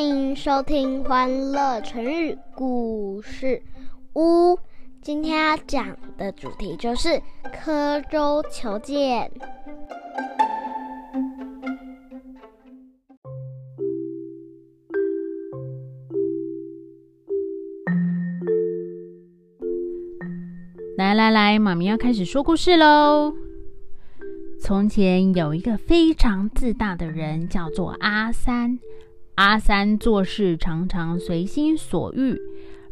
欢迎收听《欢乐成语故事屋》。今天要讲的主题就是刻舟求剑。来来来，妈咪要开始说故事喽。从前有一个非常自大的人，叫做阿三。阿三做事常常随心所欲，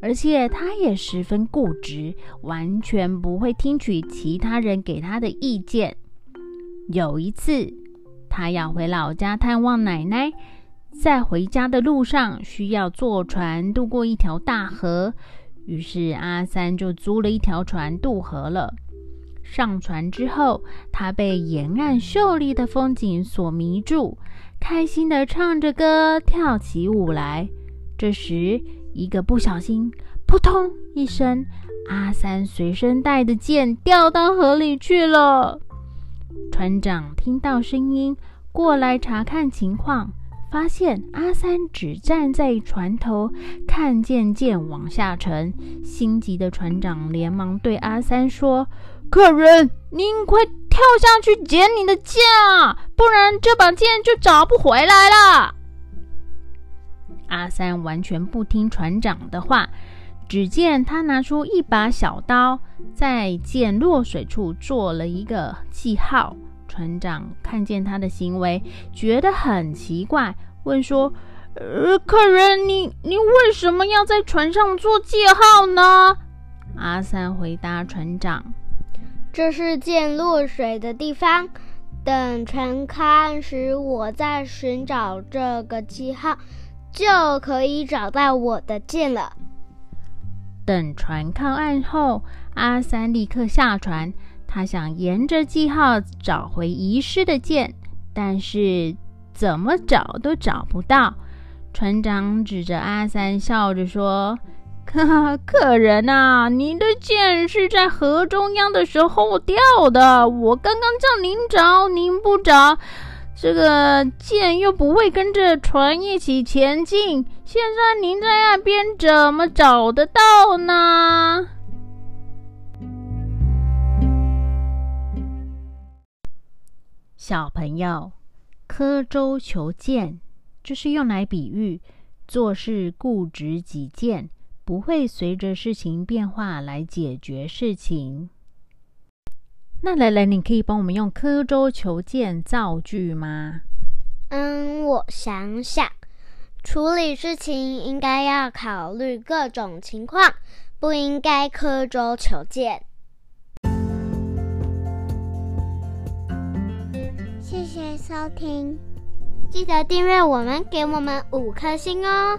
而且他也十分固执，完全不会听取其他人给他的意见。有一次，他要回老家探望奶奶，在回家的路上需要坐船渡过一条大河，于是阿三就租了一条船渡河了。上船之后，他被沿岸秀丽的风景所迷住，开心地唱着歌，跳起舞来。这时，一个不小心，扑通一声，阿三随身带的剑掉到河里去了。船长听到声音，过来查看情况，发现阿三只站在船头，看见剑往下沉。心急的船长连忙对阿三说。客人，您快跳下去捡你的剑啊，不然这把剑就找不回来了。阿三完全不听船长的话，只见他拿出一把小刀，在剑落水处做了一个记号。船长看见他的行为，觉得很奇怪，问说：“呃，客人，你你为什么要在船上做记号呢？”阿三回答船长。这是剑落水的地方。等船靠岸时，我再寻找这个记号，就可以找到我的剑了。等船靠岸后，阿三立刻下船，他想沿着记号找回遗失的剑，但是怎么找都找不到。船长指着阿三，笑着说。客 客人呐，您的剑是在河中央的时候掉的。我刚刚叫您找，您不找，这个剑又不会跟着船一起前进。现在您在岸边怎么找得到呢？小朋友，刻舟求剑，就是用来比喻做事固执己见。不会随着事情变化来解决事情。那蕾蕾，你可以帮我们用刻舟求剑造句吗？嗯，我想想，处理事情应该要考虑各种情况，不应该刻舟求剑。谢谢收听，记得订阅我们，给我们五颗星哦。